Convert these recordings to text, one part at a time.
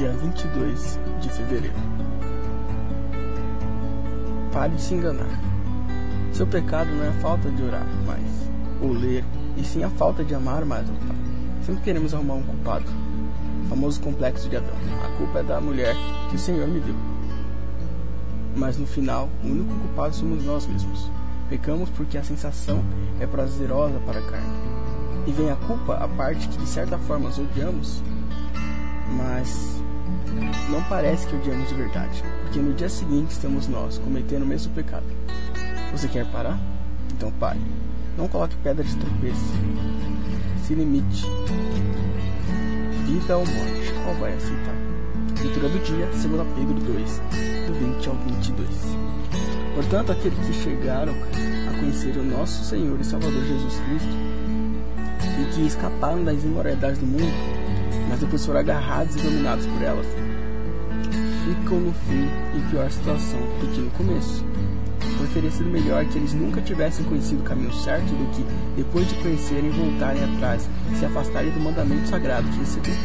dia 22 de fevereiro. Pare de se enganar. Seu pecado não é a falta de orar mais ou ler, e sim a falta de amar mais o Pai. Sempre queremos arrumar um culpado. O famoso complexo de Adão. A culpa é da mulher que o Senhor me deu. Mas no final, o único culpado somos nós mesmos. Pecamos porque a sensação é prazerosa para a carne. E vem a culpa, a parte que de certa forma odiamos, mas não parece que odiamos de verdade, porque no dia seguinte estamos nós cometendo o mesmo pecado. Você quer parar? Então pare. Não coloque pedra de tropeço. Se limite. Vida ou morte, qual vai aceitar? Leitura do dia, 2 Pedro 2, do 20 ao 22. Portanto, aqueles que chegaram a conhecer o nosso Senhor e Salvador Jesus Cristo e que escaparam das imoralidades do mundo, mas depois foram agarrados e dominados por elas, ficam no fim em pior situação do que no começo. Foi oferecido melhor que eles nunca tivessem conhecido o caminho certo do que, depois de conhecerem, voltarem atrás se afastarem do mandamento sagrado que receberam.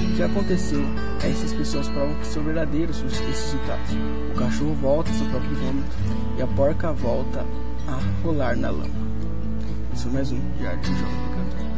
O que aconteceu é essas pessoas provam que são verdadeiros esses ditados. O cachorro volta ao seu próprio vômito e a porca volta a rolar na lama. Isso é mais um de arte jovem cantor.